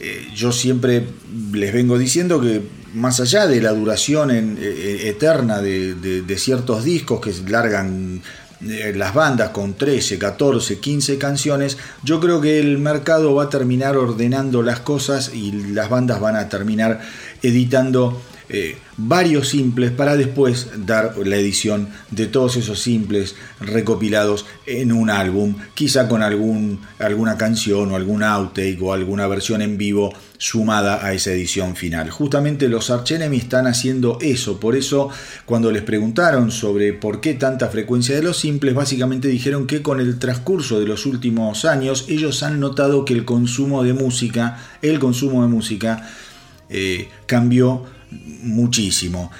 Eh, yo siempre les vengo diciendo que más allá de la duración eh, eterna de, ciertos discos que largan las bandas con 13, 14, 15 canciones, yo creo que el mercado va a terminar ordenando las cosas y las bandas van a terminar editando eh, varios simples para después dar la edición de todos esos simples recopilados en un álbum, quizá con algún, alguna canción o algún outtake o alguna versión en vivo sumada a esa edición final. Justamente los Arch Enemy están haciendo eso, por eso cuando les preguntaron sobre por qué tanta frecuencia de los simples, básicamente dijeron que con el transcurso de los últimos años ellos han notado que el consumo de música, el consumo de música eh, cambió muchísimo.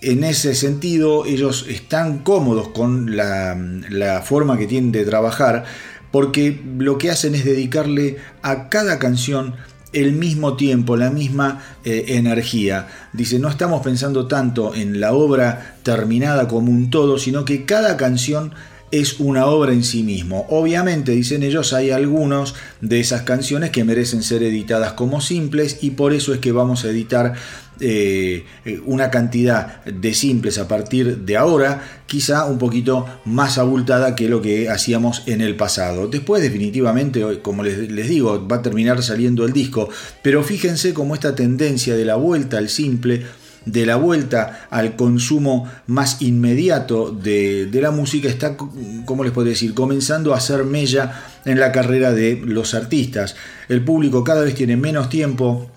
En ese sentido, ellos están cómodos con la, forma que tienen de trabajar porque lo que hacen es dedicarle a cada canción el mismo tiempo, la misma eh, energía. Dice, no estamos pensando tanto en la obra terminada como un todo, sino que cada canción es una obra en sí mismo. Obviamente, dicen ellos, hay algunos de esas canciones que merecen ser editadas como simples y por eso es que vamos a editar eh, una cantidad de simples a partir de ahora, quizá un poquito más abultada que lo que hacíamos en el pasado. Después, definitivamente, como les, digo, va a terminar saliendo el disco, pero fíjense cómo esta tendencia de la vuelta al simple de la vuelta al consumo más inmediato de, la música está, como les puedo decir?, comenzando a hacer mella en la carrera de los artistas. El público cada vez tiene menos tiempo,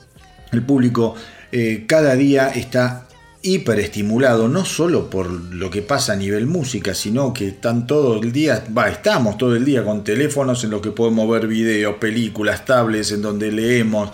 el público eh, cada día está hiperestimulado, no solo por lo que pasa a nivel música, sino que están todo el día, va, estamos todo el día con teléfonos en los que podemos ver videos, películas, tablets, en donde leemos,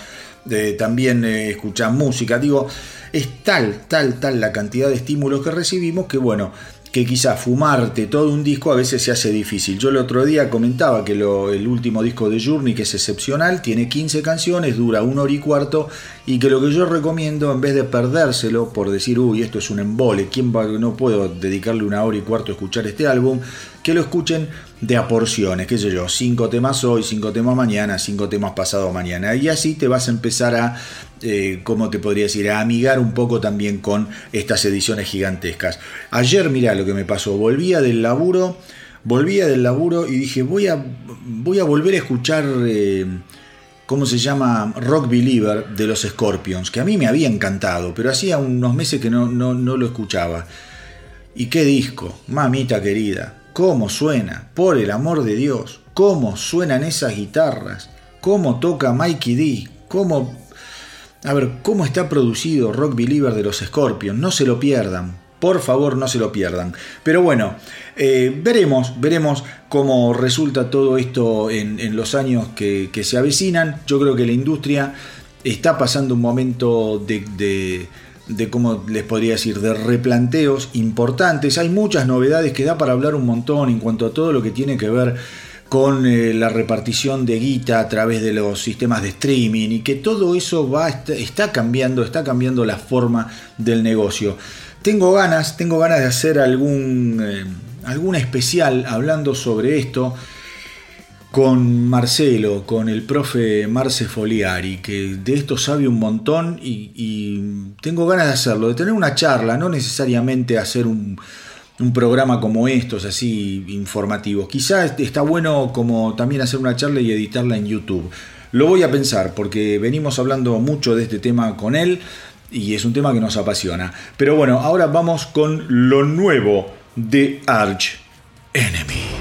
eh, también eh, música. Digo, es tal, tal, tal la cantidad de estímulos que recibimos que bueno, que quizá fumarte todo un disco a veces se hace difícil. Yo el otro día comentaba que el último disco de Journey, que es excepcional, tiene 15 canciones, dura una hora y cuarto, y que lo que yo recomiendo, en vez de perdérselo por decir, uy, esto es un embole, ¿quién va, no puedo dedicarle una hora y cuarto a escuchar este álbum? Que lo escuchen de a porciones, qué sé yo, cinco temas hoy, cinco temas mañana, cinco temas pasado mañana. Y así te vas a empezar a eh, ¿cómo te podría decir?, a amigar un poco también con estas ediciones gigantescas. Ayer, mira lo que me pasó, volvía del laburo, volvía del laburo y dije, voy a, voy a volver a escuchar, eh, ¿cómo se llama?, Rock Believer de los Scorpions, que a mí me había encantado, pero hacía unos meses que no, no, no lo escuchaba. ¿Y qué disco? Mamita querida, ¿cómo suena? Por el amor de Dios, ¿cómo suenan esas guitarras? ¿Cómo toca Mikey D? ¿Cómo a ver, ¿cómo está producido Rock Believer de los Scorpions? No se lo pierdan. Por favor, no se lo pierdan. Pero bueno, eh, veremos, veremos cómo resulta todo esto en, los años que, se avecinan. Yo creo que la industria está pasando un momento de, de cómo les podría decir, de replanteos importantes. Hay muchas novedades que da para hablar un montón en cuanto a todo lo que tiene que ver con eh, la repartición de guita a través de los sistemas de streaming y que todo eso va está cambiando, está cambiando la forma del negocio. Tengo ganas, tengo ganas de hacer algún, eh, algún especial hablando sobre esto con Marcelo, con el profe Marce Foliari, que de esto sabe un montón y, tengo ganas de hacerlo, de tener una charla, no necesariamente hacer un, programa como estos, así informativos. Quizás está bueno como también hacer una charla y editarla en YouTube. Lo voy a pensar porque venimos hablando mucho de este tema con él y es un tema que nos apasiona. Pero bueno, ahora vamos con lo nuevo de Arch Enemy.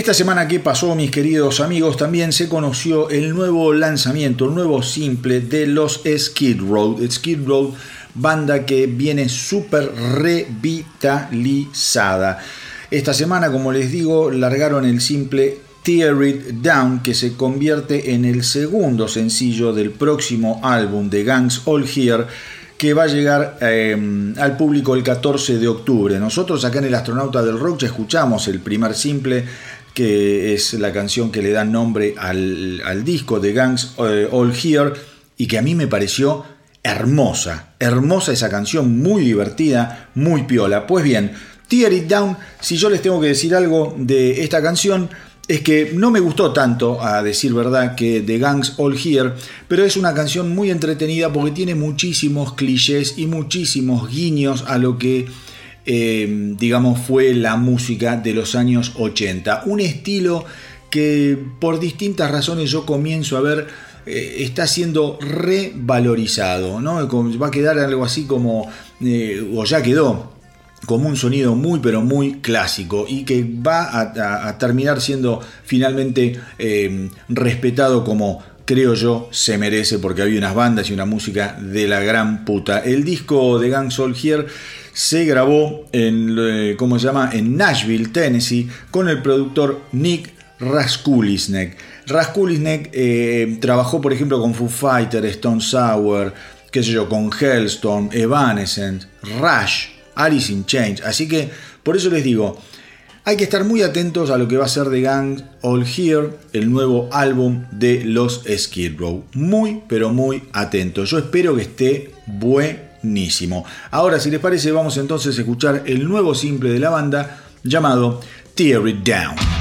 Esta semana que pasó, mis queridos amigos, también se conoció el nuevo lanzamiento, el nuevo simple de los Skid Row. Skid Row, banda que viene súper revitalizada. Esta semana, como les digo, largaron el simple Tear It Down, que se convierte en el segundo sencillo del próximo álbum de Gangs All Here que va a llegar em, al público el 14 de octubre. Nosotros acá en el Astronauta del Rock ya escuchamos el primer simple que es la canción que le da nombre al, disco de Gangs eh, All Here y que a mí me pareció hermosa, hermosa esa canción, muy divertida, muy piola. Pues bien, Tear It Down, si yo les tengo que decir algo de esta canción, es que no me gustó tanto, a decir verdad, que The Gangs All Here, pero es una canción muy entretenida porque tiene muchísimos clichés y muchísimos guiños a lo que eh, digamos, fue la música de los años 80. Un estilo que por distintas razones yo comienzo a ver eh, está siendo revalorizado, ¿no? Va a quedar algo así como, eh, o ya quedó, como un sonido muy pero muy clásico y que va a, terminar siendo finalmente respetado como creo yo se merece porque había unas bandas y una música de la gran puta. El disco de Gang Soul Here se grabó en, eh, en Nashville, Tennessee, con el productor Nick Raskulisnek. Raskulisnek eh, trabajó, por ejemplo, con Foo Fighter, Stone Sour, qué sé yo, con Hellstorm, Evanescence, Rush, Alice in Chains. Así que, por eso les digo, hay que estar muy atentos a lo que va a ser The Gang All Here, el nuevo álbum de los Skid Row. Muy, pero muy atentos. Yo espero que esté Ahora, si les parece, vamos entonces a escuchar el nuevo simple de la banda llamado Tear It Down.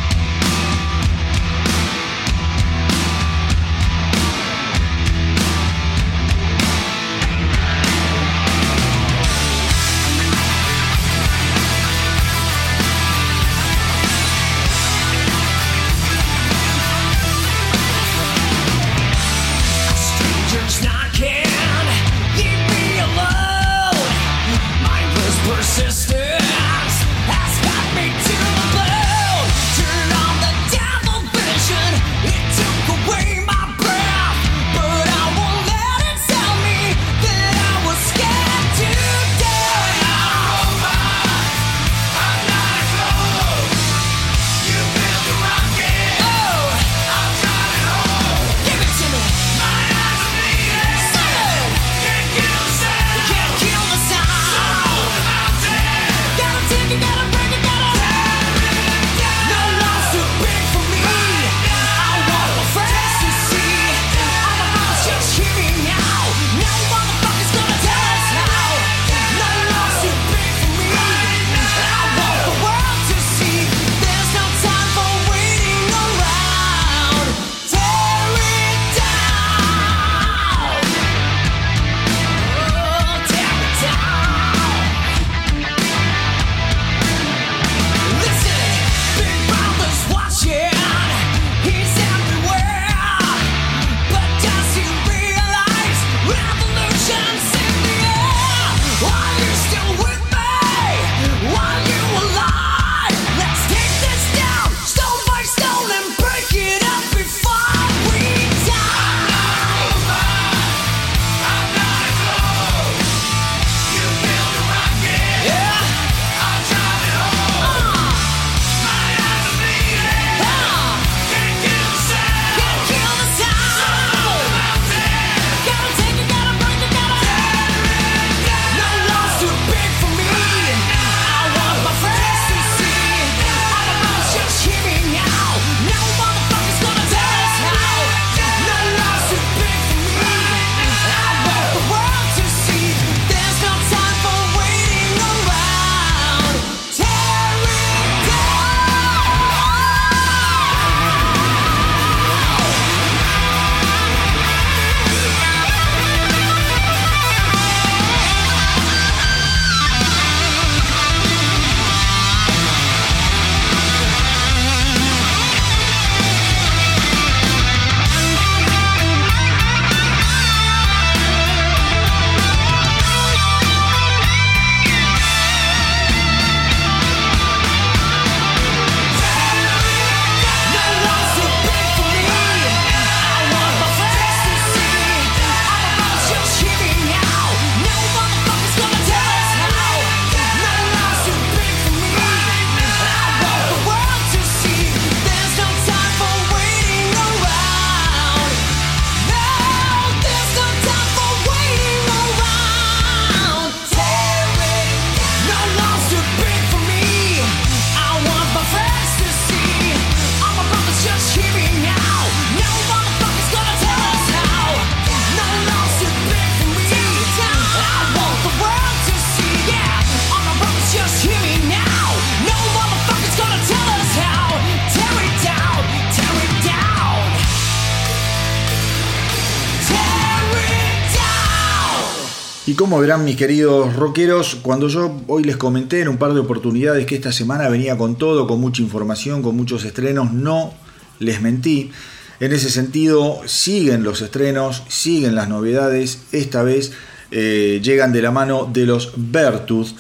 Como verán mis queridos rockeros, cuando yo hoy les comenté en un par de oportunidades que esta semana venía con todo, con mucha información, con muchos estrenos, no les mentí. En ese sentido, siguen los estrenos, siguen las novedades, esta vez eh, llegan de la mano de los Vertus,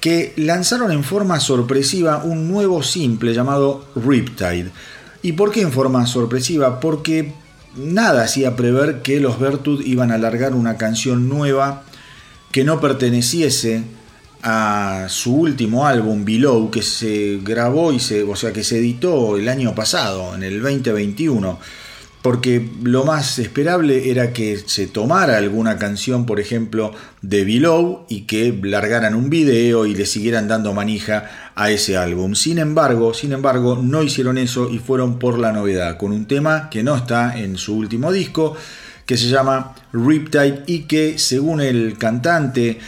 que lanzaron en forma sorpresiva un nuevo simple llamado Riptide. ¿Y por qué en forma sorpresiva? Porque nada hacía prever que los Vertus iban a largar una canción nueva que no perteneciese a su último álbum Below que se grabó y se, o sea, que se editó el año pasado, en el 2021, porque lo más esperable era que se tomara alguna canción, por ejemplo, de Below y que largaran un video y le siguieran dando manija a ese álbum. Sin embargo, sin embargo, no hicieron eso y fueron por la novedad, con un tema que no está en su último disco, que se llama Riptide y que según el cantante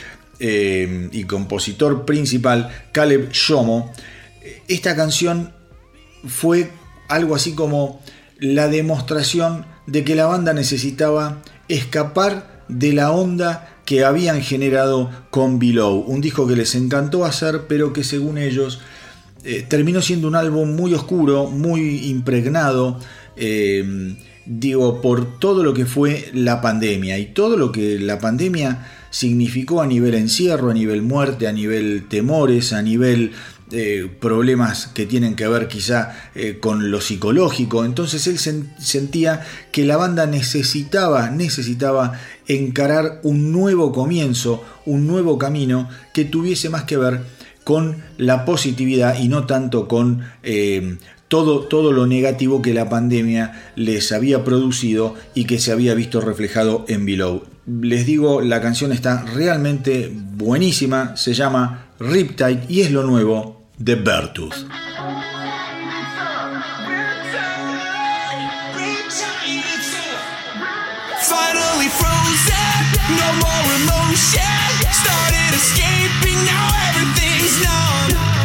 eh, y compositor principal Caleb Shomo, esta canción fue algo así como la demostración de que la banda necesitaba escapar de la onda que habían generado con Below, un disco que les encantó hacer, pero que según ellos eh, terminó siendo un álbum muy oscuro, muy impregnado, eh, digo, por todo lo que fue la pandemia y todo lo que la pandemia significó a nivel encierro, a nivel muerte, a nivel temores, a nivel eh, problemas que tienen que ver quizá eh, con lo psicológico. Entonces él sentía que la banda necesitaba, necesitaba encarar un nuevo comienzo, un nuevo camino que tuviese más que ver con la positividad y no tanto con eh, todo, todo lo negativo que la pandemia les había producido y que se había visto reflejado en Below. Les digo, la canción está realmente buenísima, se llama Riptide y es lo nuevo de Bertus. Started escaping, now everything's numb.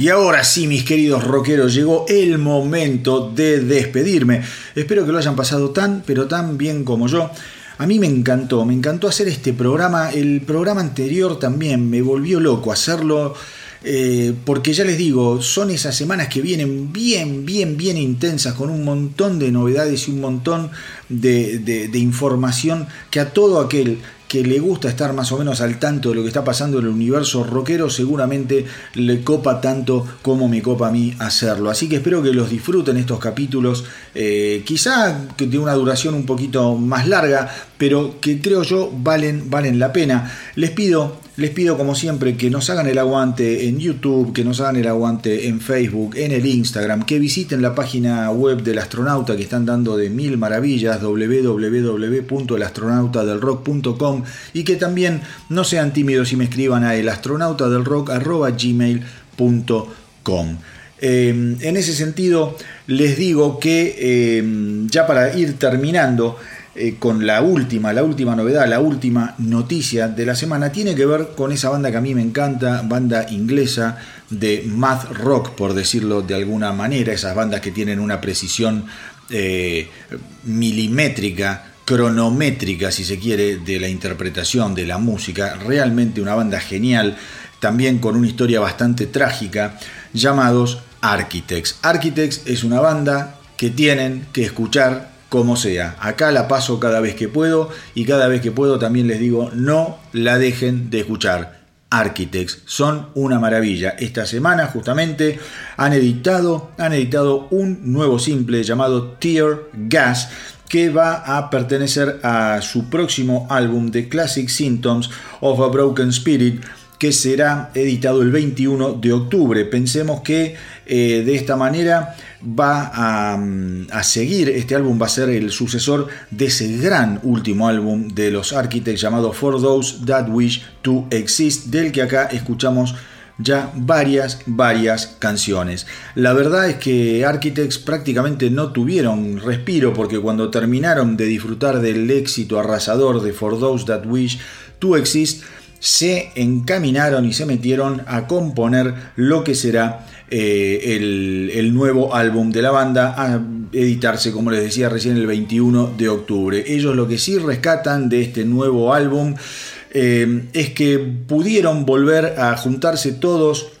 Y ahora sí, mis queridos rockeros, llegó el momento de despedirme. Espero que lo hayan pasado tan, pero tan bien como yo. A mí me encantó, me encantó hacer este programa. El programa anterior también me volvió loco hacerlo. Eh, porque ya les digo, son esas semanas que vienen bien, bien, bien intensas, con un montón de novedades y un montón de, información que a todo aquel que le gusta estar más o menos al tanto de lo que está pasando en el universo rockero, seguramente le copa tanto como me copa a mí hacerlo. Así que espero que los disfruten estos capítulos, eh, quizá de una duración un poquito más larga, pero que creo yo valen, valen la pena. Les pido les pido como siempre que nos hagan el aguante en YouTube, que nos hagan el aguante en Facebook, en el Instagram, que visiten la página web del astronauta que están dando de mil maravillas, www.elastronautadelrock.com y que también no sean tímidos y me escriban a elastronautadelrock.gmail.com. Eh, en ese sentido, les digo que eh, ya para ir terminando, eh, con la última, la última novedad, la última noticia de la semana, tiene que ver con esa banda que a mí me encanta, banda inglesa de math rock, por decirlo de alguna manera, esas bandas que tienen una precisión eh, milimétrica, cronométrica, si se quiere, de la interpretación de la música, realmente una banda genial, también con una historia bastante trágica, llamados Architects. Architects es una banda que tienen que escuchar como sea. Acá la paso cada vez que puedo y cada vez que puedo también les digo, no la dejen de escuchar. Architects son una maravilla. Esta semana justamente han editado, han editado un nuevo simple llamado Tear Gas que va a pertenecer a su próximo álbum The Classic Symptoms of a Broken Spirit que será editado el 21 de octubre. Pensemos que eh, de esta manera va mm, a, seguir, este álbum va a ser el sucesor de ese gran último álbum de los Architects llamado For Those That Wish to Exist, del que acá escuchamos ya varias, varias canciones. La verdad es que Architects prácticamente no tuvieron respiro porque cuando terminaron de disfrutar del éxito arrasador de For Those That Wish to Exist, se encaminaron y se metieron a componer lo que será eh, el, nuevo álbum de la banda a editarse, como les decía recién, el 21 de octubre. Ellos lo que sí rescatan de este nuevo álbum eh, es que pudieron volver a juntarse todos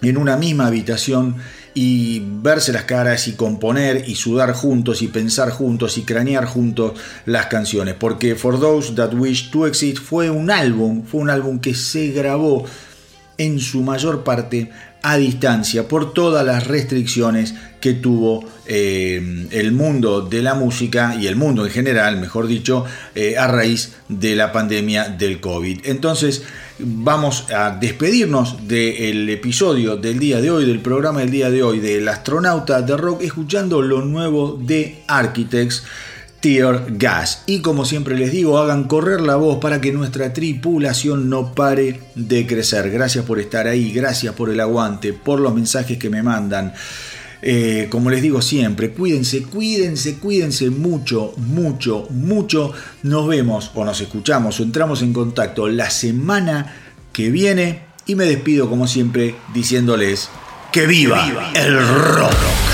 en una misma habitación y verse las caras y componer y sudar juntos y pensar juntos y cranear juntos las canciones. Porque For Those That Wish to Exist fue un álbum, fue un álbum que se grabó en su mayor parte a distancia por todas las restricciones que tuvo eh, el mundo de la música y el mundo en general, mejor dicho, eh, a raíz de la pandemia del COVID. Entonces vamos a despedirnos del episodio del día de hoy, del programa del día de hoy del astronauta de rock, escuchando lo nuevo de Architects. Tear Gas. Y como siempre les digo, hagan correr la voz para que nuestra tripulación no pare de crecer. Gracias por estar ahí, gracias por el aguante, por los mensajes que me mandan. Eh, como les digo siempre, cuídense, cuídense, cuídense mucho, mucho, mucho. Nos vemos o nos escuchamos o entramos en contacto la semana que viene. Y me despido como siempre diciéndoles que viva, el rock.